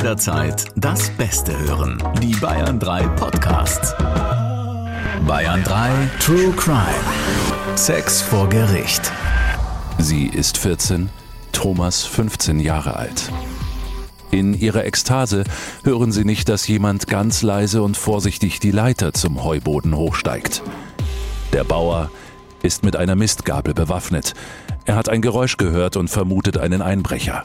jederzeit das Beste hören. Die Bayern 3 Podcasts. Bayern 3 True Crime. Sex vor Gericht. Sie ist 14, Thomas 15 Jahre alt. In ihrer Ekstase hören sie nicht, dass jemand ganz leise und vorsichtig die Leiter zum Heuboden hochsteigt. Der Bauer ist mit einer Mistgabel bewaffnet. Er hat ein Geräusch gehört und vermutet einen Einbrecher.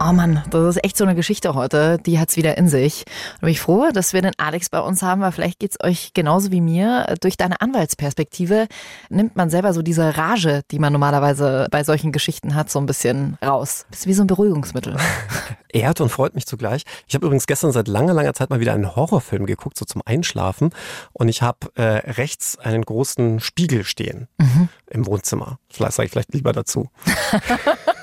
Oh Mann, das ist echt so eine Geschichte heute. Die hat's wieder in sich. Und bin ich froh, dass wir den Alex bei uns haben, weil vielleicht geht's euch genauso wie mir. Durch deine Anwaltsperspektive nimmt man selber so diese Rage, die man normalerweise bei solchen Geschichten hat, so ein bisschen raus. Das ist wie so ein Beruhigungsmittel. Ehrt und freut mich zugleich. Ich habe übrigens gestern seit langer, langer Zeit mal wieder einen Horrorfilm geguckt, so zum Einschlafen. Und ich habe äh, rechts einen großen Spiegel stehen mhm. im Wohnzimmer. Vielleicht sage ich vielleicht lieber dazu.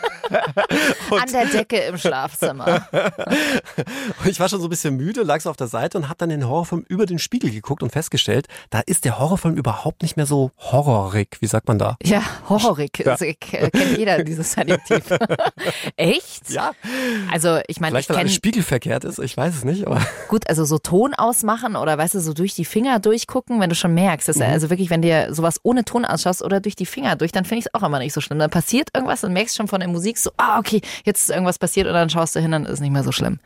An der Decke im Schlafzimmer. ich war schon so ein bisschen müde, lag so auf der Seite und habe dann den Horrorfilm über den Spiegel geguckt und festgestellt, da ist der Horrorfilm überhaupt nicht mehr so horrorig. Wie sagt man da? Ja, horrorig. Ja. Also, kennt jeder dieses Adjektiv. Echt? Ja. Also ich meine, Vielleicht, ich weil alles spiegelverkehrt ist, ich weiß es nicht. Aber Gut, also so Ton ausmachen oder weißt du, so durch die Finger durchgucken, wenn du schon merkst, dass mhm. also wirklich, wenn dir sowas ohne Ton ausschaust oder durch die Finger durch, dann finde ich es auch immer nicht so schlimm. Dann passiert irgendwas und merkst schon von der Musik so, ah, okay, jetzt ist irgendwas passiert und dann schaust du hin, dann ist es nicht mehr so schlimm.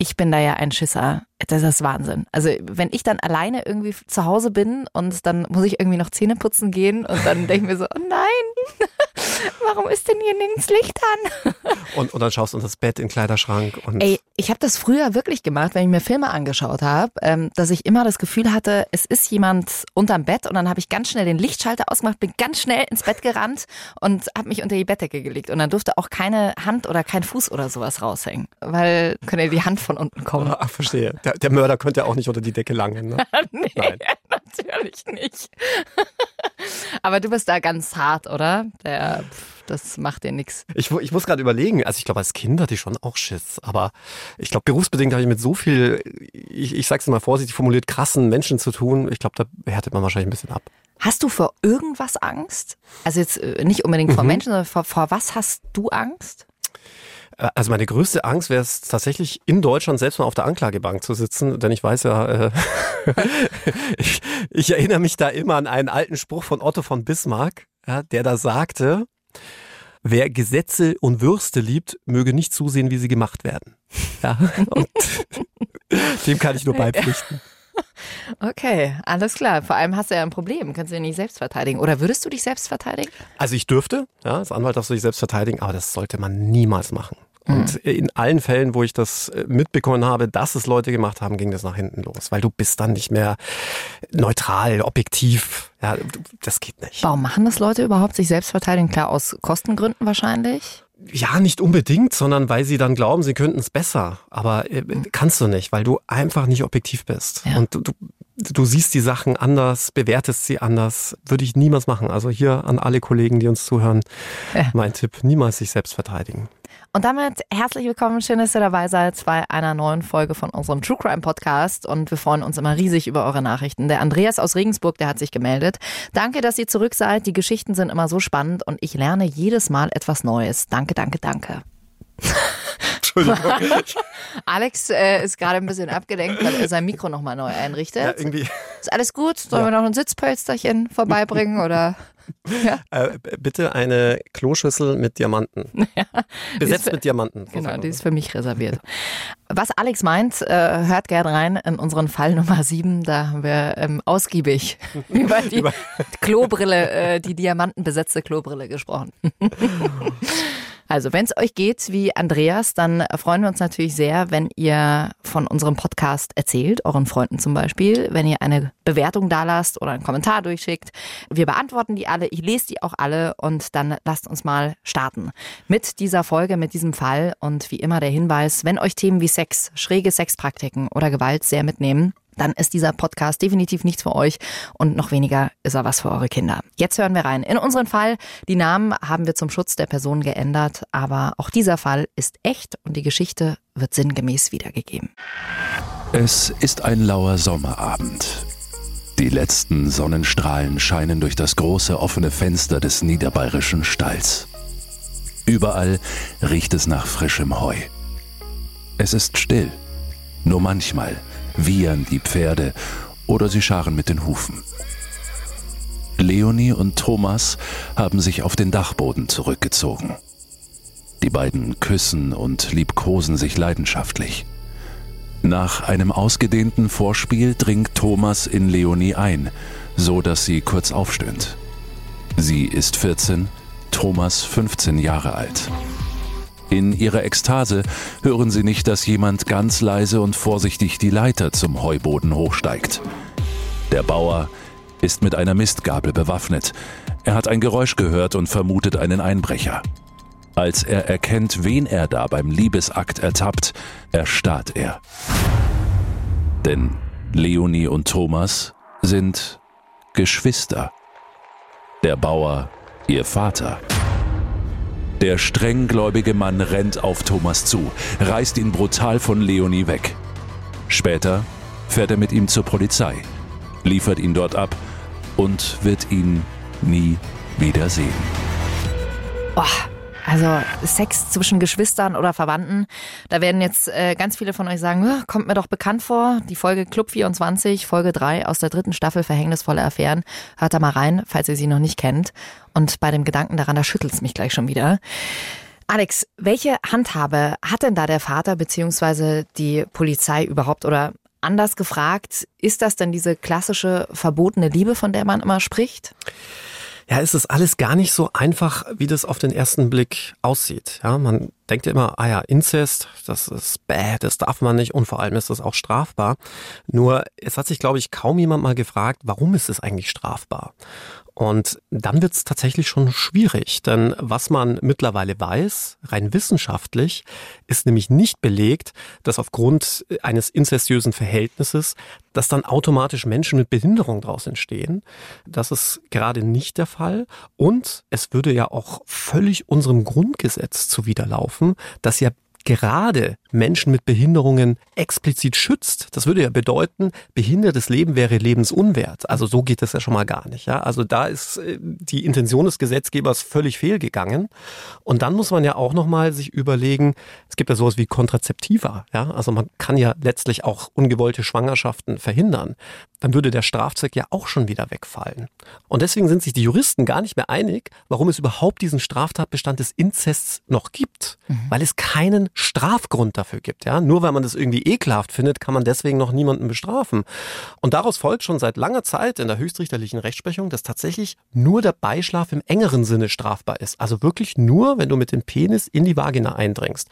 Ich bin da ja ein Schisser. Das ist Wahnsinn. Also wenn ich dann alleine irgendwie zu Hause bin und dann muss ich irgendwie noch Zähne putzen gehen und dann denke ich mir so, oh nein, warum ist denn hier nirgends Licht an? Und, und dann schaust du unter das Bett in den Kleiderschrank. Und Ey, ich habe das früher wirklich gemacht, wenn ich mir Filme angeschaut habe, ähm, dass ich immer das Gefühl hatte, es ist jemand unterm Bett und dann habe ich ganz schnell den Lichtschalter ausgemacht, bin ganz schnell ins Bett gerannt und habe mich unter die Bettdecke gelegt. Und dann durfte auch keine Hand oder kein Fuß oder sowas raushängen, weil könnte die Hand von unten kommen. Ach, verstehe. Der, der Mörder könnte ja auch nicht unter die Decke langen. Ne? nee, Nein. natürlich nicht. Aber du bist da ganz hart, oder? Der, pff, das macht dir nichts. Ich, ich muss gerade überlegen, also ich glaube, als Kind hatte ich schon auch Schiss, aber ich glaube, berufsbedingt habe ich mit so viel, ich, ich sag's mal vorsichtig formuliert, krassen Menschen zu tun. Ich glaube, da härtet man wahrscheinlich ein bisschen ab. Hast du vor irgendwas Angst? Also jetzt äh, nicht unbedingt vor mhm. Menschen, sondern vor, vor was hast du Angst? Äh, also meine größte Angst wäre es tatsächlich in Deutschland selbst mal auf der Anklagebank zu sitzen, denn ich weiß ja, äh, ich, ich, erinnere mich da immer an einen alten Spruch von Otto von Bismarck, ja, der da sagte, wer Gesetze und Würste liebt, möge nicht zusehen, wie sie gemacht werden. Ja, und dem kann ich nur beipflichten. Okay, alles klar. Vor allem hast du ja ein Problem. Kannst du dich nicht selbst verteidigen. Oder würdest du dich selbst verteidigen? Also ich dürfte, ja, als Anwalt darfst du dich selbst verteidigen, aber das sollte man niemals machen. Und mhm. in allen Fällen, wo ich das äh, mitbekommen habe, dass es Leute gemacht haben, ging das nach hinten los, weil du bist dann nicht mehr neutral, objektiv. Ja, das geht nicht. Warum machen das Leute überhaupt, sich selbst verteidigen? Klar, aus Kostengründen wahrscheinlich. Ja, nicht unbedingt, sondern weil sie dann glauben, sie könnten es besser. Aber äh, mhm. kannst du nicht, weil du einfach nicht objektiv bist. Ja. Und du, du, du siehst die Sachen anders, bewertest sie anders. Würde ich niemals machen. Also hier an alle Kollegen, die uns zuhören, ja. mein Tipp, niemals sich selbst verteidigen. Und damit herzlich willkommen, schön, dass ihr dabei seid bei einer neuen Folge von unserem True Crime Podcast. Und wir freuen uns immer riesig über eure Nachrichten. Der Andreas aus Regensburg, der hat sich gemeldet. Danke, dass ihr zurück seid. Die Geschichten sind immer so spannend und ich lerne jedes Mal etwas Neues. Danke, danke, danke. Entschuldigung. Alex äh, ist gerade ein bisschen abgelenkt, weil er sein Mikro nochmal neu einrichtet. Ja, irgendwie. Ist alles gut? Sollen ja. wir noch ein Sitzpölsterchen vorbeibringen oder? Ja. Äh, bitte eine Kloschüssel mit Diamanten. Ja, Besetzt für, mit Diamanten. So genau, die ist für mich reserviert. Was Alex meint, äh, hört gerne rein in unseren Fall Nummer 7. Da haben wir ähm, ausgiebig über die Klobrille, äh, die diamantenbesetzte Klobrille gesprochen. Also, wenn es euch geht wie Andreas, dann freuen wir uns natürlich sehr, wenn ihr von unserem Podcast erzählt, euren Freunden zum Beispiel, wenn ihr eine Bewertung da lasst oder einen Kommentar durchschickt. Wir beantworten die alle, ich lese die auch alle und dann lasst uns mal starten mit dieser Folge, mit diesem Fall und wie immer der Hinweis, wenn euch Themen wie Sex, schräge Sexpraktiken oder Gewalt sehr mitnehmen, dann ist dieser Podcast definitiv nichts für euch und noch weniger ist er was für eure Kinder. Jetzt hören wir rein. In unseren Fall, die Namen haben wir zum Schutz der Person geändert, aber auch dieser Fall ist echt und die Geschichte wird sinngemäß wiedergegeben. Es ist ein lauer Sommerabend. Die letzten Sonnenstrahlen scheinen durch das große offene Fenster des niederbayerischen Stalls. Überall riecht es nach frischem Heu. Es ist still. Nur manchmal wiehern die Pferde oder sie scharen mit den Hufen. Leonie und Thomas haben sich auf den Dachboden zurückgezogen. Die beiden küssen und liebkosen sich leidenschaftlich. Nach einem ausgedehnten Vorspiel dringt Thomas in Leonie ein, so dass sie kurz aufstöhnt. Sie ist 14, Thomas 15 Jahre alt. In ihrer Ekstase hören sie nicht, dass jemand ganz leise und vorsichtig die Leiter zum Heuboden hochsteigt. Der Bauer ist mit einer Mistgabel bewaffnet. Er hat ein Geräusch gehört und vermutet einen Einbrecher. Als er erkennt, wen er da beim Liebesakt ertappt, erstarrt er. Denn Leonie und Thomas sind Geschwister. Der Bauer ihr Vater. Der strenggläubige Mann rennt auf Thomas zu, reißt ihn brutal von Leonie weg. Später fährt er mit ihm zur Polizei, liefert ihn dort ab und wird ihn nie wiedersehen. Boah. Also Sex zwischen Geschwistern oder Verwandten, da werden jetzt äh, ganz viele von euch sagen, kommt mir doch bekannt vor. Die Folge Club 24, Folge 3 aus der dritten Staffel Verhängnisvolle Affären. Hört da mal rein, falls ihr sie noch nicht kennt. Und bei dem Gedanken daran, da schüttelt es mich gleich schon wieder. Alex, welche Handhabe hat denn da der Vater bzw. die Polizei überhaupt oder anders gefragt, ist das denn diese klassische verbotene Liebe, von der man immer spricht? Ja, ist es alles gar nicht so einfach, wie das auf den ersten Blick aussieht. Ja, man denkt immer, ah ja, Inzest, das ist bäh, das darf man nicht und vor allem ist das auch strafbar. Nur es hat sich, glaube ich, kaum jemand mal gefragt, warum ist es eigentlich strafbar? Und dann wird es tatsächlich schon schwierig, denn was man mittlerweile weiß, rein wissenschaftlich, ist nämlich nicht belegt, dass aufgrund eines inzestiösen Verhältnisses, dass dann automatisch Menschen mit Behinderung daraus entstehen. Das ist gerade nicht der Fall. Und es würde ja auch völlig unserem Grundgesetz zuwiderlaufen, das ja gerade Menschen mit Behinderungen explizit schützt. Das würde ja bedeuten, behindertes Leben wäre lebensunwert. Also so geht das ja schon mal gar nicht. Ja? Also da ist äh, die Intention des Gesetzgebers völlig fehlgegangen. Und dann muss man ja auch nochmal sich überlegen, es gibt ja sowas wie Kontrazeptiva. Ja? Also man kann ja letztlich auch ungewollte Schwangerschaften verhindern. Dann würde der Strafzweck ja auch schon wieder wegfallen. Und deswegen sind sich die Juristen gar nicht mehr einig, warum es überhaupt diesen Straftatbestand des Inzests noch gibt. Mhm. Weil es keinen Strafgrund dafür gibt. Ja? Nur weil man das irgendwie ekelhaft findet, kann man deswegen noch niemanden bestrafen. Und daraus folgt schon seit langer Zeit in der höchstrichterlichen Rechtsprechung, dass tatsächlich nur der Beischlaf im engeren Sinne strafbar ist. Also wirklich nur, wenn du mit dem Penis in die Vagina eindringst.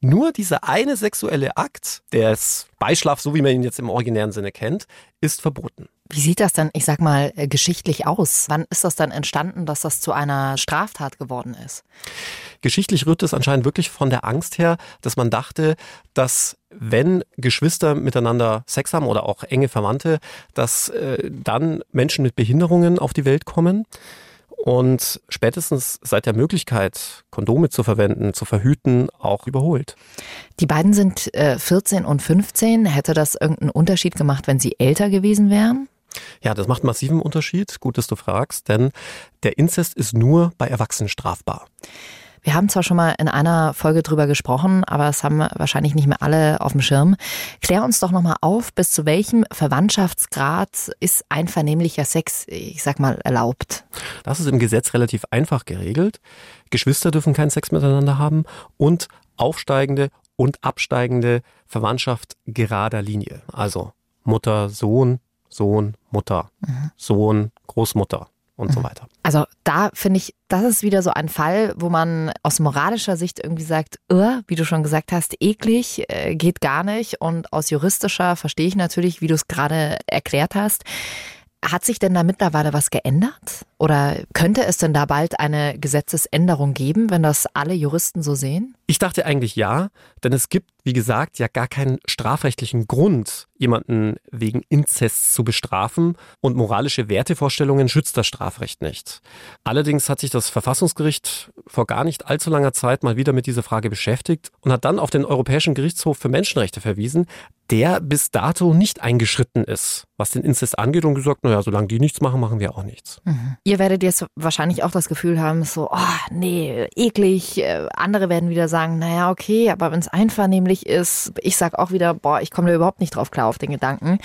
Nur dieser eine sexuelle Akt, des Beischlaf, so wie man ihn jetzt im originären Sinne kennt, ist verboten. Wie sieht das dann, ich sag mal, äh, geschichtlich aus? Wann ist das dann entstanden, dass das zu einer Straftat geworden ist? Geschichtlich rührt es anscheinend wirklich von der Angst her, dass man dachte, dass wenn Geschwister miteinander Sex haben oder auch enge Verwandte, dass äh, dann Menschen mit Behinderungen auf die Welt kommen. Und spätestens seit der Möglichkeit, Kondome zu verwenden, zu verhüten, auch überholt. Die beiden sind äh, 14 und 15. Hätte das irgendeinen Unterschied gemacht, wenn sie älter gewesen wären? Ja, das macht massiven Unterschied. Gut, dass du fragst, denn der Inzest ist nur bei Erwachsenen strafbar. Wir haben zwar schon mal in einer Folge drüber gesprochen, aber es haben wahrscheinlich nicht mehr alle auf dem Schirm. Klär uns doch nochmal auf, bis zu welchem Verwandtschaftsgrad ist einvernehmlicher Sex, ich sag mal, erlaubt? Das ist im Gesetz relativ einfach geregelt. Geschwister dürfen keinen Sex miteinander haben und aufsteigende und absteigende Verwandtschaft gerader Linie. Also Mutter, Sohn, Sohn, Mutter, mhm. Sohn, Großmutter und mhm. so weiter. Also da finde ich, das ist wieder so ein Fall, wo man aus moralischer Sicht irgendwie sagt, wie du schon gesagt hast, eklig, äh, geht gar nicht. Und aus juristischer verstehe ich natürlich, wie du es gerade erklärt hast. Hat sich denn da mittlerweile was geändert? Oder könnte es denn da bald eine Gesetzesänderung geben, wenn das alle Juristen so sehen? Ich dachte eigentlich ja, denn es gibt wie gesagt, ja gar keinen strafrechtlichen Grund, jemanden wegen Inzest zu bestrafen und moralische Wertevorstellungen schützt das Strafrecht nicht. Allerdings hat sich das Verfassungsgericht vor gar nicht allzu langer Zeit mal wieder mit dieser Frage beschäftigt und hat dann auf den Europäischen Gerichtshof für Menschenrechte verwiesen, der bis dato nicht eingeschritten ist, was den Inzest angeht und gesagt, naja, solange die nichts machen, machen wir auch nichts. Mhm. Ihr werdet jetzt wahrscheinlich auch das Gefühl haben, so, oh, nee, eklig. Äh, andere werden wieder sagen, naja, okay, aber wenn es einvernehmlich ist, ich sag auch wieder, boah, ich komme da überhaupt nicht drauf klar auf den Gedanken.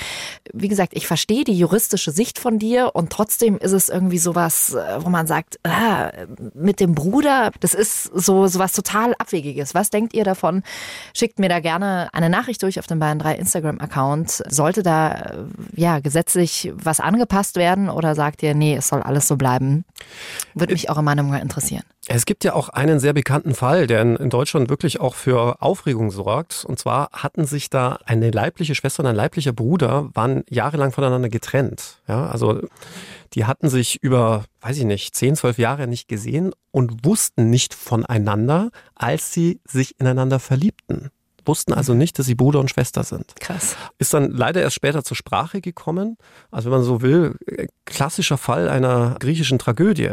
Wie gesagt, ich verstehe die juristische Sicht von dir und trotzdem ist es irgendwie sowas, äh, wo man sagt, ah, mit dem Bruder, das ist so sowas total Abwegiges. Was denkt ihr davon? Schickt mir da gerne eine Nachricht durch auf den Bayern 3 Instagram-Account. Sollte da äh, ja gesetzlich was angepasst werden oder sagt ihr, nee, es soll alles so bleiben? Würde mich eure Meinung mal interessieren. Es gibt ja auch einen sehr bekannten Fall, der in Deutschland wirklich auch für Aufregung sorgt. Und zwar hatten sich da eine leibliche Schwester und ein leiblicher Bruder waren jahrelang voneinander getrennt. Ja, also die hatten sich über, weiß ich nicht, zehn, zwölf Jahre nicht gesehen und wussten nicht voneinander, als sie sich ineinander verliebten wussten also nicht, dass sie Bruder und Schwester sind. Krass. Ist dann leider erst später zur Sprache gekommen. Also wenn man so will, klassischer Fall einer griechischen Tragödie.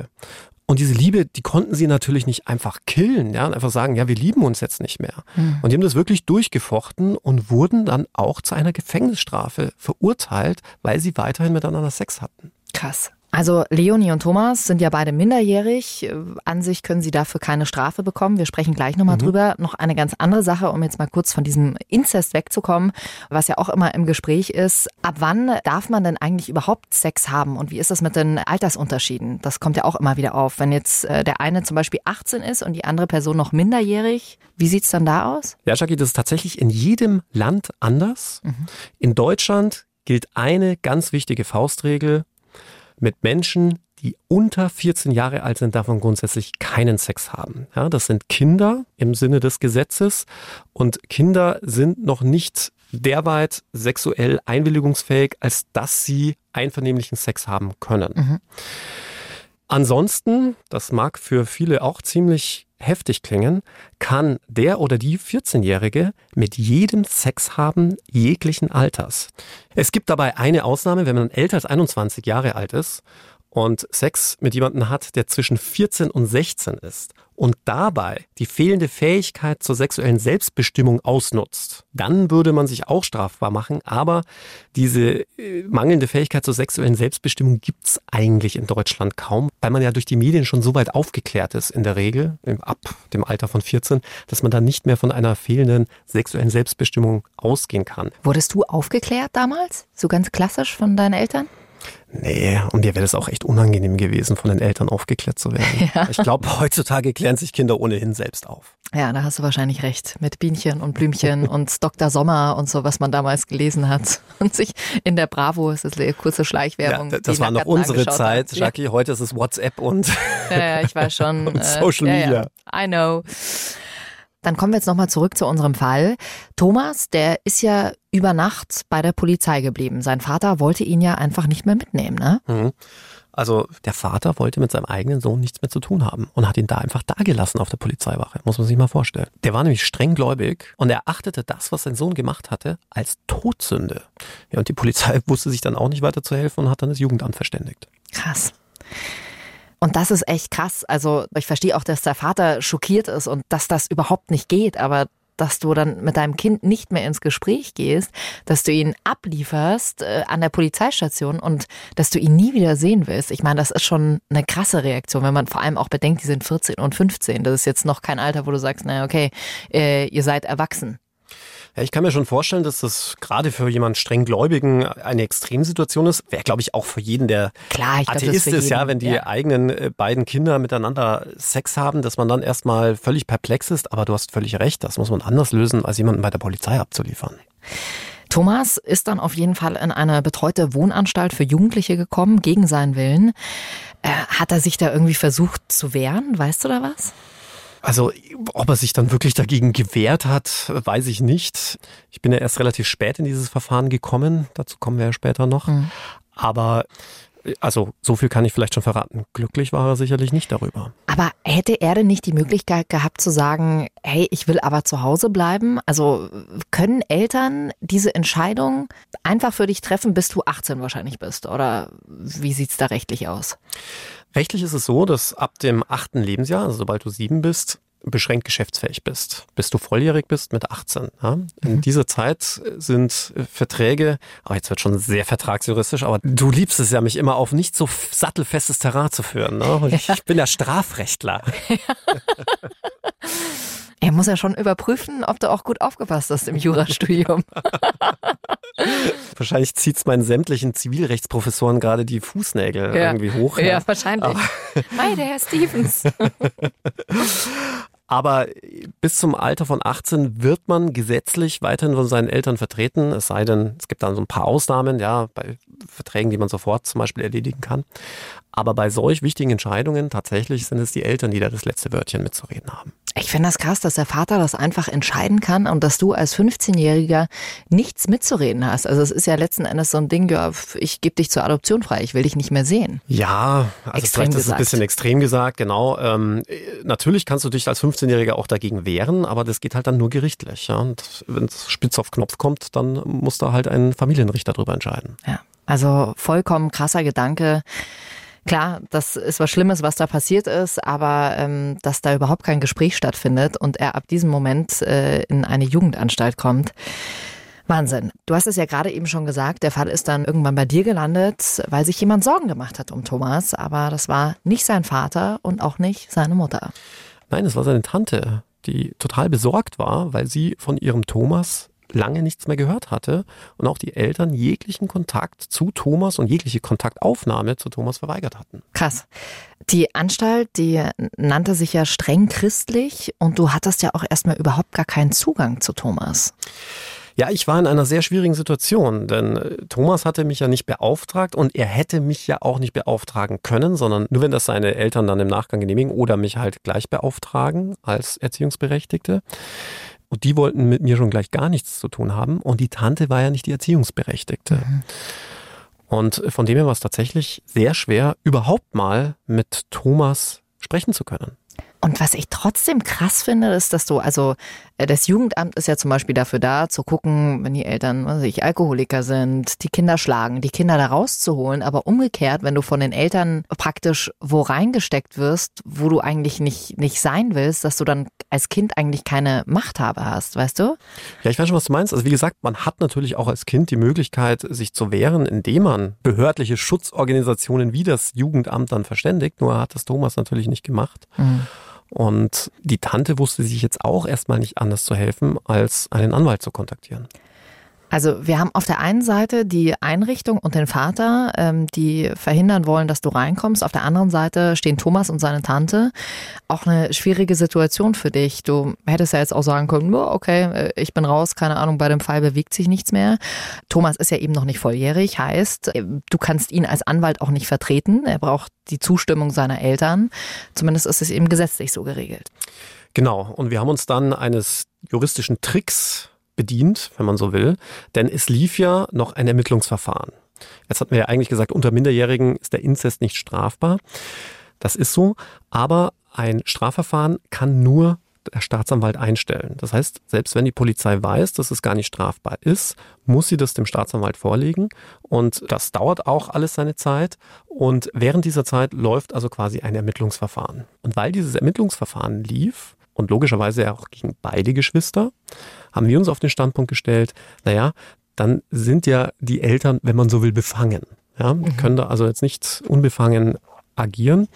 Und diese Liebe, die konnten sie natürlich nicht einfach killen, ja, und einfach sagen, ja, wir lieben uns jetzt nicht mehr. Mhm. Und die haben das wirklich durchgefochten und wurden dann auch zu einer Gefängnisstrafe verurteilt, weil sie weiterhin miteinander Sex hatten. Krass. Also Leonie und Thomas sind ja beide minderjährig. An sich können sie dafür keine Strafe bekommen. Wir sprechen gleich nochmal mhm. drüber. Noch eine ganz andere Sache, um jetzt mal kurz von diesem Inzest wegzukommen, was ja auch immer im Gespräch ist. Ab wann darf man denn eigentlich überhaupt Sex haben und wie ist das mit den Altersunterschieden? Das kommt ja auch immer wieder auf. Wenn jetzt äh, der eine zum Beispiel 18 ist und die andere Person noch minderjährig, wie sieht's dann da aus? Ja, Jackie, das ist tatsächlich in jedem Land anders. Mhm. In Deutschland gilt eine ganz wichtige Faustregel mit Menschen, die unter 14 Jahre alt sind, man grundsätzlich keinen Sex haben. Ja, das sind Kinder im Sinne des Gesetzes und Kinder sind noch nicht derweit sexuell einwilligungsfähig, als dass sie einvernehmlichen Sex haben können. Mhm. Ansonsten, das mag für viele auch ziemlich heftig klingen, kann der oder die 14-Jährige mit jedem Sex haben, jeglichen Alters. Es gibt dabei eine Ausnahme, wenn man älter als 21 Jahre alt ist und Sex mit jemandem hat, der zwischen 14 und 16 ist und dabei die fehlende Fähigkeit zur sexuellen Selbstbestimmung ausnutzt, dann würde man sich auch strafbar machen. Aber diese äh, mangelnde Fähigkeit zur sexuellen Selbstbestimmung gibt's eigentlich in Deutschland kaum, weil man ja durch die Medien schon so weit aufgeklärt ist in der Regel, ab dem Alter von 14, dass man dann nicht mehr von einer fehlenden sexuellen Selbstbestimmung ausgehen kann. Wurdest du aufgeklärt damals? So ganz klassisch von deinen Eltern? Nee, und mir wäre das auch echt unangenehm gewesen, von den Eltern aufgeklärt zu werden. Ja. Ich glaube, heutzutage klären sich Kinder ohnehin selbst auf. Ja, da hast du wahrscheinlich recht. Mit Bienchen und Blümchen und Dr. Sommer und so, was man damals gelesen hat. Und sich in der Bravo, das ist eine kurze Schleichwerbung. Ja, das war noch unsere Zeit, hat. Jackie. Heute ist es WhatsApp und, ja, ja ich weiß schon. und Social äh, Media. I know. Dann kommen wir jetzt nochmal zurück zu unserem Fall. Thomas, der ist ja über Nacht bei der Polizei geblieben. Sein Vater wollte ihn ja einfach nicht mehr mitnehmen, ne? Mhm. Also der Vater wollte mit seinem eigenen Sohn nichts mehr zu tun haben und hat ihn da einfach dagelassen auf der Polizeiwache. Muss man sich mal vorstellen. Der war nämlich strenggläubig und er achtete das, was sein Sohn gemacht hatte, als Todsünde. Ja, und die Polizei wusste sich dann auch nicht weiter zu helfen und hat dann das Jugendamt verständigt. Krass. Und das ist echt krass. Also ich verstehe auch, dass der Vater schockiert ist und dass das überhaupt nicht geht, aber dass du dann mit deinem Kind nicht mehr ins Gespräch gehst, dass du ihn ablieferst äh, an der Polizeistation und dass du ihn nie wieder sehen willst. Ich meine, das ist schon eine krasse Reaktion, wenn man vor allem auch bedenkt, die sind 14 und 15. Das ist jetzt noch kein Alter, wo du sagst, naja, okay, äh, ihr seid erwachsen. Ja, ich kann mir schon vorstellen, dass das gerade für jemanden strenggläubigen eine Extremsituation ist. Wäre, glaube ich, auch für jeden, der Klar, Atheist glaub, ist, ja, wenn die ja. eigenen äh, beiden Kinder miteinander Sex haben, dass man dann erstmal völlig perplex ist. Aber du hast völlig recht, das muss man anders lösen, als jemanden bei der Polizei abzuliefern. Thomas ist dann auf jeden Fall in eine betreute Wohnanstalt für Jugendliche gekommen, gegen seinen Willen. Äh, hat er sich da irgendwie versucht zu wehren? Weißt du da was? Also, ob er sich dann wirklich dagegen gewehrt hat, weiß ich nicht. Ich bin ja erst relativ spät in dieses Verfahren gekommen. Dazu kommen wir ja später noch. Mhm. Aber also so viel kann ich vielleicht schon verraten. Glücklich war er sicherlich nicht darüber. Aber hätte er denn nicht die Möglichkeit gehabt zu sagen, hey, ich will aber zu Hause bleiben? Also können Eltern diese Entscheidung einfach für dich treffen, bis du 18 wahrscheinlich bist? Oder wie sieht's da rechtlich aus? Rechtlich ist es so, dass ab dem achten Lebensjahr, also sobald du sieben bist, beschränkt geschäftsfähig bist, bis du volljährig bist mit 18. Ja? In mhm. dieser Zeit sind Verträge, oh, jetzt wird schon sehr vertragsjuristisch, aber du liebst es ja, mich immer auf nicht so sattelfestes Terrain zu führen. Ne? Ich, ich bin ja Strafrechtler. Er muss ja schon überprüfen, ob du auch gut aufgepasst hast im Jurastudium. Wahrscheinlich zieht es meinen sämtlichen Zivilrechtsprofessoren gerade die Fußnägel ja. irgendwie hoch. Ja, ja wahrscheinlich. Hi, der Herr Stevens. Aber bis zum Alter von 18 wird man gesetzlich weiterhin von seinen Eltern vertreten. Es sei denn, es gibt dann so ein paar Ausnahmen, ja, bei Verträgen, die man sofort zum Beispiel erledigen kann. Aber bei solch wichtigen Entscheidungen tatsächlich sind es die Eltern, die da das letzte Wörtchen mitzureden haben. Ich finde das krass, dass der Vater das einfach entscheiden kann und dass du als 15-Jähriger nichts mitzureden hast. Also es ist ja letzten Endes so ein Ding, ja, ich gebe dich zur Adoption frei, ich will dich nicht mehr sehen. Ja, also extrem vielleicht ist es ein bisschen extrem gesagt, genau. Ähm, natürlich kannst du dich als 15-Jähriger auch dagegen wehren, aber das geht halt dann nur gerichtlich. Ja? Und wenn es spitz auf Knopf kommt, dann muss da halt ein Familienrichter drüber entscheiden. Ja, also vollkommen krasser Gedanke. Klar, das ist was Schlimmes, was da passiert ist, aber ähm, dass da überhaupt kein Gespräch stattfindet und er ab diesem Moment äh, in eine Jugendanstalt kommt. Wahnsinn. Du hast es ja gerade eben schon gesagt, der Fall ist dann irgendwann bei dir gelandet, weil sich jemand Sorgen gemacht hat um Thomas, aber das war nicht sein Vater und auch nicht seine Mutter. Nein, es war seine Tante, die total besorgt war, weil sie von ihrem Thomas lange nichts mehr gehört hatte und auch die Eltern jeglichen Kontakt zu Thomas und jegliche Kontaktaufnahme zu Thomas verweigert hatten. Krass. Die Anstalt, die nannte sich ja streng christlich und du hattest ja auch erstmal überhaupt gar keinen Zugang zu Thomas. Ja, ich war in einer sehr schwierigen Situation, denn äh, Thomas hatte mich ja nicht beauftragt und er hätte mich ja auch nicht beauftragen können, sondern nur wenn das seine Eltern dann im Nachgang genehmigen oder mich halt gleich beauftragen als Erziehungsberechtigte. Und die wollten mit mir schon gleich gar nichts zu tun haben. Und die Tante war ja nicht die Erziehungsberechtigte. Mhm. Und von dem her war es tatsächlich sehr schwer, überhaupt mal mit Thomas sprechen zu können. Und was ich trotzdem krass finde, ist, dass du, also das Jugendamt ist ja zum Beispiel dafür da, zu gucken, wenn die Eltern, was weiß ich, Alkoholiker sind, die Kinder schlagen, die Kinder da rauszuholen. Aber umgekehrt, wenn du von den Eltern praktisch wo reingesteckt wirst, wo du eigentlich nicht, nicht sein willst, dass du dann als Kind eigentlich keine Machthabe hast, weißt du? Ja, ich weiß schon, was du meinst. Also wie gesagt, man hat natürlich auch als Kind die Möglichkeit, sich zu wehren, indem man behördliche Schutzorganisationen wie das Jugendamt dann verständigt. Nur hat das Thomas natürlich nicht gemacht. Mhm. Und die Tante wusste sich jetzt auch erstmal nicht anders zu helfen, als einen Anwalt zu kontaktieren. Also wir haben auf der einen Seite die Einrichtung und den Vater, ähm, die verhindern wollen, dass du reinkommst. Auf der anderen Seite stehen Thomas und seine Tante. Auch eine schwierige Situation für dich. Du hättest ja jetzt auch sagen können, okay, äh, ich bin raus, keine Ahnung, bei dem Fall bewegt sich nichts mehr. Thomas ist ja eben noch nicht volljährig, heißt, äh, du kannst ihn als Anwalt auch nicht vertreten. Er braucht die Zustimmung seiner Eltern. Zumindest ist es eben gesetzlich so geregelt. Genau. Und wir haben uns dann eines juristischen Tricks bedient, wenn man so will, denn es lief ja noch ein Ermittlungsverfahren. Jetzt hatten wir ja eigentlich gesagt, unter Minderjährigen ist der Inzest nicht strafbar. Das ist so, aber ein Strafverfahren kann nur der Staatsanwalt einstellen. Das heißt, selbst wenn die Polizei weiß, dass es gar nicht strafbar ist, muss sie das dem Staatsanwalt vorlegen. Und das dauert auch alles seine Zeit. Und während dieser Zeit läuft also quasi ein Ermittlungsverfahren. Und weil dieses Ermittlungsverfahren lief, und logischerweise auch gegen beide Geschwister, haben wir uns auf den Standpunkt gestellt, naja, dann sind ja die Eltern, wenn man so will, befangen. Ja, mhm. können da also jetzt nicht unbefangen agieren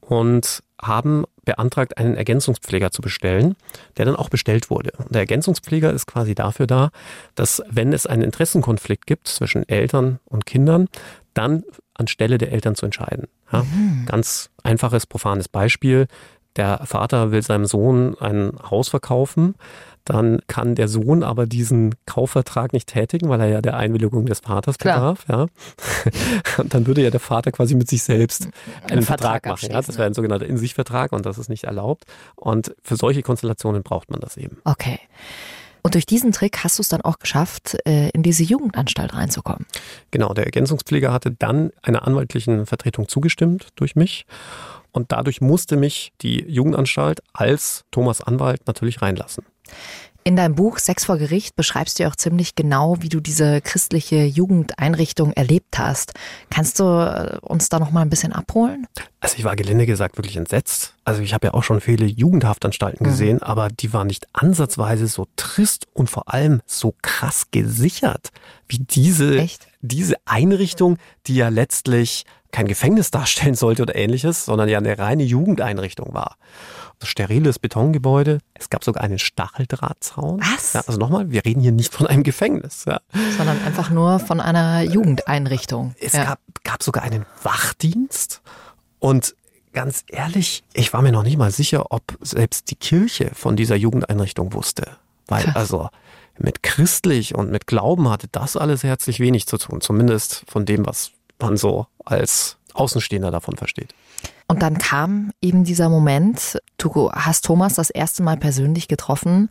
und haben beantragt, einen Ergänzungspfleger zu bestellen, der dann auch bestellt wurde. Und der Ergänzungspfleger ist quasi dafür da, dass wenn es einen Interessenkonflikt gibt zwischen Eltern und Kindern, dann anstelle der Eltern zu entscheiden. Ja, mhm. Ganz einfaches, profanes Beispiel. Der Vater will seinem Sohn ein Haus verkaufen, dann kann der Sohn aber diesen Kaufvertrag nicht tätigen, weil er ja der Einwilligung des Vaters Klar. bedarf. Ja. Und dann würde ja der Vater quasi mit sich selbst einen, einen Vertrag, Vertrag machen. Ja. Das wäre ein sogenannter In-sich-Vertrag und das ist nicht erlaubt. Und für solche Konstellationen braucht man das eben. Okay. Und durch diesen Trick hast du es dann auch geschafft, äh, in diese Jugendanstalt reinzukommen. Genau, der Ergänzungspfleger hatte dann einer anwaltlichen Vertretung zugestimmt durch mich. Und dadurch musste mich die Jugendanstalt als Thomas Anwalt natürlich reinlassen. In deinem Buch Sex vor Gericht beschreibst du ja auch ziemlich genau, wie du diese christliche Jugendeinrichtung erlebt hast. Kannst du äh, uns da noch mal ein bisschen abholen? Also ich war gelinde gesagt wirklich entsetzt. Also ich habe ja auch schon viele Jugendhaftanstalten mhm. gesehen, mhm. aber die waren nicht ansatzweise so trist und vor allem so krass gesichert wie diese, Echt? diese Einrichtung, die ja letztlich kein Gefängnis darstellen sollte oder ähnliches, sondern ja eine reine Jugendeinrichtung war steriles Betongebäude. Es gab sogar einen Stacheldrahtzaun. Was? Ja, also nochmal, wir reden hier nicht von einem Gefängnis. Ja. Sondern einfach nur von einer Jugendeinrichtung. Es ja. gab, gab sogar einen Wachdienst. Und ganz ehrlich, ich war mir noch nicht mal sicher, ob selbst die Kirche von dieser Jugendeinrichtung wusste. Weil Krass. also mit christlich und mit Glauben hatte das alles herzlich wenig zu tun. Zumindest von dem, was man so als Außenstehender davon versteht. Und dann kam eben dieser Moment, du hast Thomas das erste Mal persönlich getroffen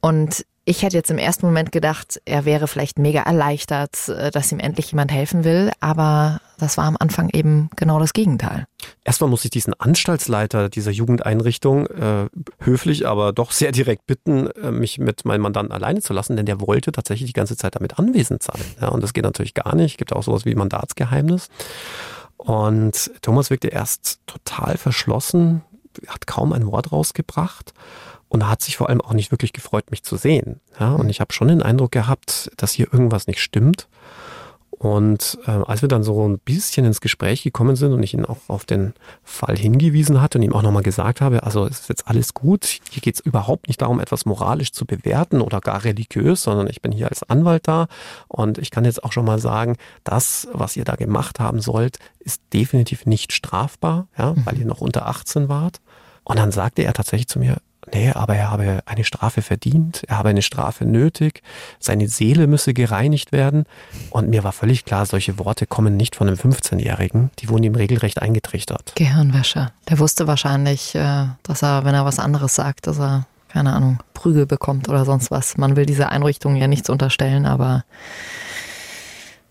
und ich hätte jetzt im ersten Moment gedacht, er wäre vielleicht mega erleichtert, äh, dass ihm endlich jemand helfen will, aber das war am Anfang eben genau das Gegenteil. Erstmal muss ich diesen Anstaltsleiter dieser Jugendeinrichtung äh, höflich, aber doch sehr direkt bitten, äh, mich mit meinem Mandanten alleine zu lassen, denn der wollte tatsächlich die ganze Zeit damit anwesend sein. Ja, und das geht natürlich gar nicht. Es gibt auch sowas wie Mandatsgeheimnis. Und Thomas wirkte erst total verschlossen, hat kaum ein Wort rausgebracht und hat sich vor allem auch nicht wirklich gefreut, mich zu sehen. Ja, und ich habe schon den Eindruck gehabt, dass hier irgendwas nicht stimmt. Und äh, als wir dann so ein bisschen ins Gespräch gekommen sind und ich ihn auch auf den Fall hingewiesen hatte und ihm auch nochmal gesagt habe, also es ist jetzt alles gut, hier geht es überhaupt nicht darum, etwas moralisch zu bewerten oder gar religiös, sondern ich bin hier als Anwalt da und ich kann jetzt auch schon mal sagen, das, was ihr da gemacht haben sollt, ist definitiv nicht strafbar, ja, weil mhm. ihr noch unter 18 wart. Und dann sagte er tatsächlich zu mir, nee, aber er habe eine Strafe verdient, er habe eine Strafe nötig, seine Seele müsse gereinigt werden. Und mir war völlig klar, solche Worte kommen nicht von einem 15-Jährigen, die wurden ihm regelrecht eingetrichtert. Gehirnwäsche. Der wusste wahrscheinlich, äh, dass er, wenn er was anderes sagt, dass er, keine Ahnung, Prügel bekommt oder sonst was. Man will diese Einrichtung ja nichts unterstellen, aber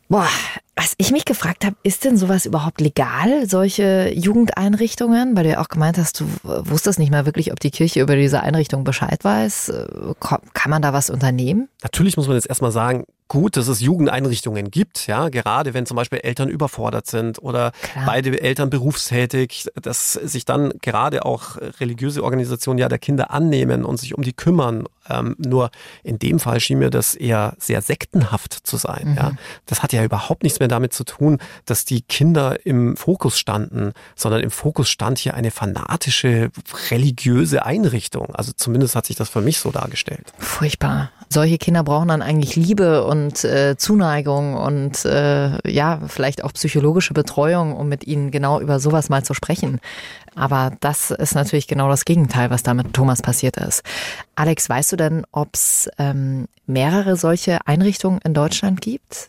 Boah, was ich mich gefragt habe, ist denn sowas überhaupt legal, solche Jugendeinrichtungen? Weil du ja auch gemeint hast, du wusstest nicht mal wirklich, ob die Kirche über diese Einrichtung Bescheid weiß. Äh, kann man da was unternehmen? Natürlich muss man jetzt erstmal sagen, gut, dass es Jugendeinrichtungen gibt, ja, gerade wenn zum Beispiel Eltern überfordert sind oder Klar. beide Eltern berufstätig, dass sich dann gerade auch religiöse Organisationen ja der Kinder annehmen und sich um die kümmern. Ähm, nur in dem Fall schien mir das eher sehr sektenhaft zu sein. Mhm. Ja. Das hat ja überhaupt nichts mehr damit zu tun, dass die Kinder im Fokus standen, sondern im Fokus stand hier eine fanatische religiöse Einrichtung. Also zumindest hat sich das für mich so dargestellt. Furchtbar. Solche Kinder brauchen dann eigentlich Liebe und äh, Zuneigung und äh, ja, vielleicht auch psychologische Betreuung, um mit ihnen genau über sowas mal zu sprechen. Aber das ist natürlich genau das Gegenteil, was da mit Thomas passiert ist. Alex, weißt du denn, ob es ähm, mehrere solche Einrichtungen in Deutschland gibt?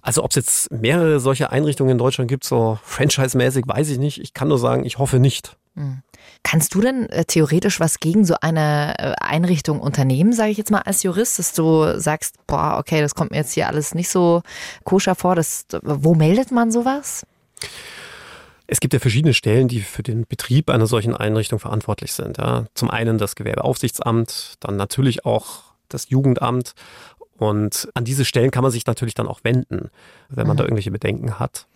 Also ob es jetzt mehrere solche Einrichtungen in Deutschland gibt, so franchise-mäßig, weiß ich nicht. Ich kann nur sagen, ich hoffe nicht. Hm. Kannst du denn äh, theoretisch was gegen so eine äh, Einrichtung unternehmen, sage ich jetzt mal als Jurist, dass du sagst, boah, okay, das kommt mir jetzt hier alles nicht so koscher vor. Das, wo meldet man sowas? Es gibt ja verschiedene Stellen, die für den Betrieb einer solchen Einrichtung verantwortlich sind. Ja. Zum einen das Gewerbeaufsichtsamt, dann natürlich auch das Jugendamt. Und an diese Stellen kann man sich natürlich dann auch wenden, wenn man mhm. da irgendwelche Bedenken hat.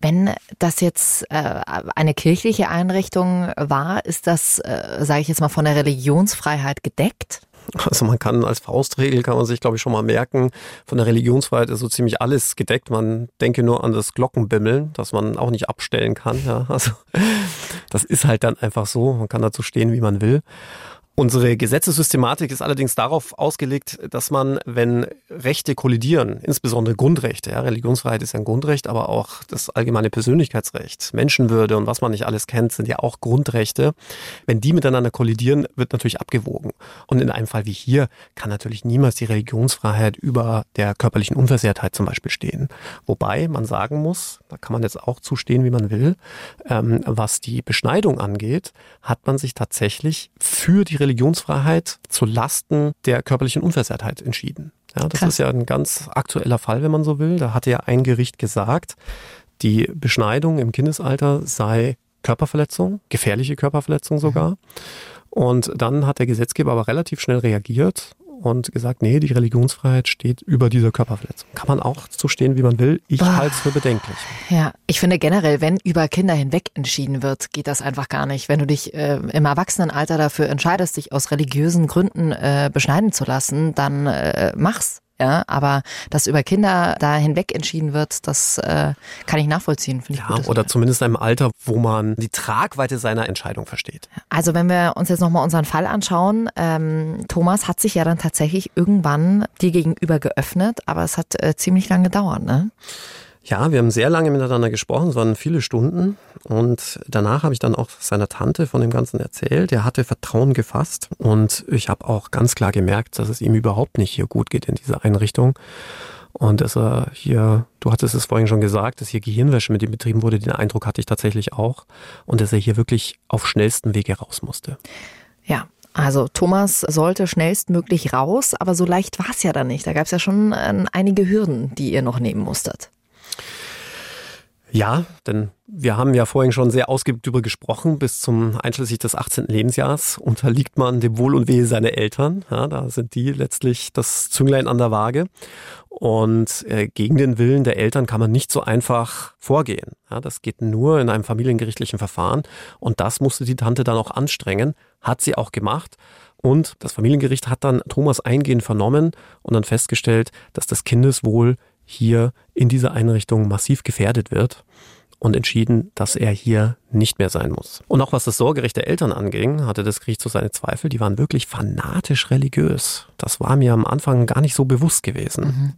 Wenn das jetzt äh, eine kirchliche Einrichtung war, ist das, äh, sage ich jetzt mal, von der Religionsfreiheit gedeckt? Also man kann als Faustregel, kann man sich glaube ich schon mal merken, von der Religionsfreiheit ist so ziemlich alles gedeckt. Man denke nur an das Glockenbimmeln, das man auch nicht abstellen kann. Ja. Also das ist halt dann einfach so. Man kann dazu stehen, wie man will. Unsere Gesetzessystematik ist allerdings darauf ausgelegt, dass man, wenn Rechte kollidieren, insbesondere Grundrechte, ja, Religionsfreiheit ist ein Grundrecht, aber auch das allgemeine Persönlichkeitsrecht, Menschenwürde und was man nicht alles kennt, sind ja auch Grundrechte. Wenn die miteinander kollidieren, wird natürlich abgewogen. Und in einem Fall wie hier kann natürlich niemals die Religionsfreiheit über der körperlichen Unversehrtheit zum Beispiel stehen. Wobei man sagen muss, da kann man jetzt auch zustehen, wie man will, ähm, was die Beschneidung angeht, hat man sich tatsächlich für die Religion Religionsfreiheit zu Lasten der körperlichen Unversehrtheit entschieden. Ja, das Krass. ist ja ein ganz aktueller Fall, wenn man so will. Da hatte ja ein Gericht gesagt, die Beschneidung im Kindesalter sei Körperverletzung, gefährliche Körperverletzung sogar. Mhm. Und dann hat der Gesetzgeber aber relativ schnell reagiert und gesagt, nee, die Religionsfreiheit steht über dieser Körperverletzung. Kann man auch so stehen, wie man will. Ich halte es für bedenklich. Ja, ich finde generell, wenn über Kinder hinweg entschieden wird, geht das einfach gar nicht. Wenn du dich äh, im Erwachsenenalter dafür entscheidest, dich aus religiösen Gründen äh, beschneiden zu lassen, dann äh, mach's. Ja, aber dass über Kinder da hinweg entschieden wird, das äh, kann ich nachvollziehen. Ich ja, gut, oder zumindest einem Alter, wo man die Tragweite seiner Entscheidung versteht. Also wenn wir uns jetzt nochmal unseren Fall anschauen, ähm, Thomas hat sich ja dann tatsächlich irgendwann dir gegenüber geöffnet, aber es hat äh, ziemlich lange gedauert, ne? Ja, wir haben sehr lange miteinander gesprochen, es waren viele Stunden und danach habe ich dann auch seiner Tante von dem Ganzen erzählt. Er hatte Vertrauen gefasst und ich habe auch ganz klar gemerkt, dass es ihm überhaupt nicht hier gut geht in dieser Einrichtung und dass er hier, du hattest es vorhin schon gesagt, dass hier Gehirnwäsche mit ihm betrieben wurde, den Eindruck hatte ich tatsächlich auch und dass er hier wirklich auf schnellsten Wege raus musste. Ja, also Thomas sollte schnellstmöglich raus, aber so leicht war es ja dann nicht. Da gab es ja schon äh, einige Hürden, die ihr noch nehmen musstet. Ja, denn wir haben ja vorhin schon sehr ausgiebig darüber gesprochen. Bis zum einschließlich des 18. Lebensjahres unterliegt man dem Wohl und Wehe seiner Eltern. Ja, da sind die letztlich das Zünglein an der Waage. Und äh, gegen den Willen der Eltern kann man nicht so einfach vorgehen. Ja, das geht nur in einem familiengerichtlichen Verfahren. Und das musste die Tante dann auch anstrengen. Hat sie auch gemacht. Und das Familiengericht hat dann Thomas eingehend vernommen und dann festgestellt, dass das Kindeswohl hier in dieser Einrichtung massiv gefährdet wird und entschieden, dass er hier nicht mehr sein muss. Und auch was das Sorgerecht der Eltern anging, hatte das Gericht so seine Zweifel. Die waren wirklich fanatisch religiös. Das war mir am Anfang gar nicht so bewusst gewesen. Mhm.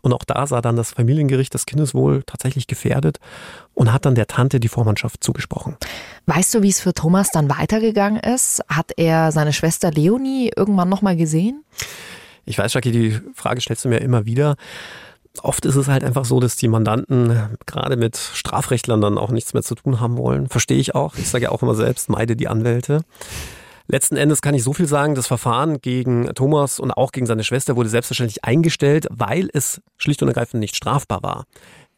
Und auch da sah dann das Familiengericht das Kindeswohl tatsächlich gefährdet und hat dann der Tante die Vormannschaft zugesprochen. Weißt du, wie es für Thomas dann weitergegangen ist? Hat er seine Schwester Leonie irgendwann nochmal gesehen? Ich weiß, Jackie, die Frage stellst du mir immer wieder. Oft ist es halt einfach so, dass die Mandanten gerade mit Strafrechtlern dann auch nichts mehr zu tun haben wollen. Verstehe ich auch. Ich sage ja auch immer selbst, meide die Anwälte. Letzten Endes kann ich so viel sagen, das Verfahren gegen Thomas und auch gegen seine Schwester wurde selbstverständlich eingestellt, weil es schlicht und ergreifend nicht strafbar war.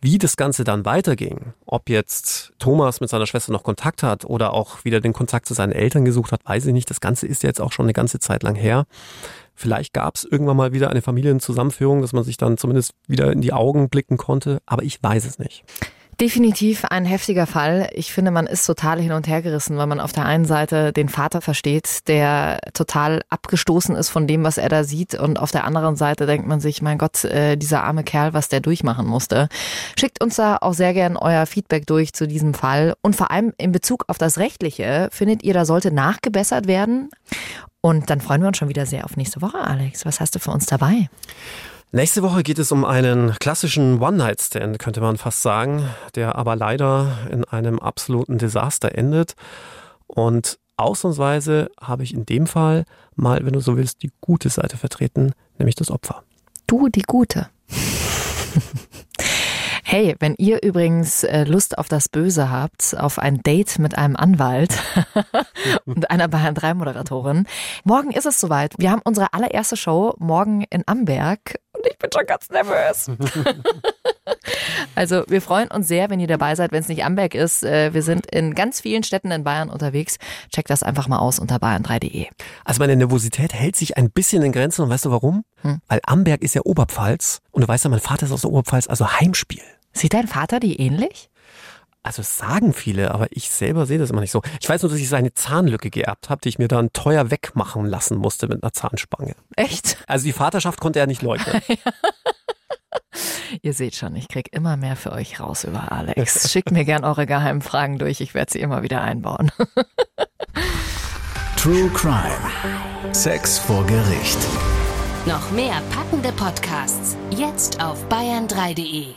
Wie das Ganze dann weiterging, ob jetzt Thomas mit seiner Schwester noch Kontakt hat oder auch wieder den Kontakt zu seinen Eltern gesucht hat, weiß ich nicht. Das Ganze ist jetzt auch schon eine ganze Zeit lang her. Vielleicht gab es irgendwann mal wieder eine Familienzusammenführung, dass man sich dann zumindest wieder in die Augen blicken konnte, aber ich weiß es nicht. Definitiv ein heftiger Fall. Ich finde, man ist total hin und her gerissen, weil man auf der einen Seite den Vater versteht, der total abgestoßen ist von dem, was er da sieht. Und auf der anderen Seite denkt man sich, mein Gott, äh, dieser arme Kerl, was der durchmachen musste. Schickt uns da auch sehr gern euer Feedback durch zu diesem Fall. Und vor allem in Bezug auf das Rechtliche, findet ihr, da sollte nachgebessert werden? Und dann freuen wir uns schon wieder sehr auf nächste Woche, Alex. Was hast du für uns dabei? Nächste Woche geht es um einen klassischen One-Night-Stand, könnte man fast sagen, der aber leider in einem absoluten Desaster endet. Und ausnahmsweise habe ich in dem Fall mal, wenn du so willst, die gute Seite vertreten, nämlich das Opfer. Du, die gute. Hey, wenn ihr übrigens äh, Lust auf das Böse habt, auf ein Date mit einem Anwalt und einer Bayern 3 Moderatorin, morgen ist es soweit. Wir haben unsere allererste Show morgen in Amberg und ich bin schon ganz nervös. also wir freuen uns sehr, wenn ihr dabei seid, wenn es nicht Amberg ist. Äh, wir sind in ganz vielen Städten in Bayern unterwegs. Checkt das einfach mal aus unter bayern3.de. Also meine Nervosität hält sich ein bisschen in Grenzen und weißt du warum? Hm. Weil Amberg ist ja Oberpfalz und du weißt ja, mein Vater ist aus der Oberpfalz, also Heimspiel. Sieht dein Vater die ähnlich? Also sagen viele, aber ich selber sehe das immer nicht so. Ich weiß nur, dass ich seine Zahnlücke geerbt habe, die ich mir dann teuer wegmachen lassen musste mit einer Zahnspange. Echt? Also die Vaterschaft konnte er nicht leugnen. Ihr seht schon, ich krieg immer mehr für euch raus über Alex. Schickt mir gern eure geheimen Fragen durch, ich werde sie immer wieder einbauen. True Crime. Sex vor Gericht. Noch mehr packende Podcasts jetzt auf bayern3.de.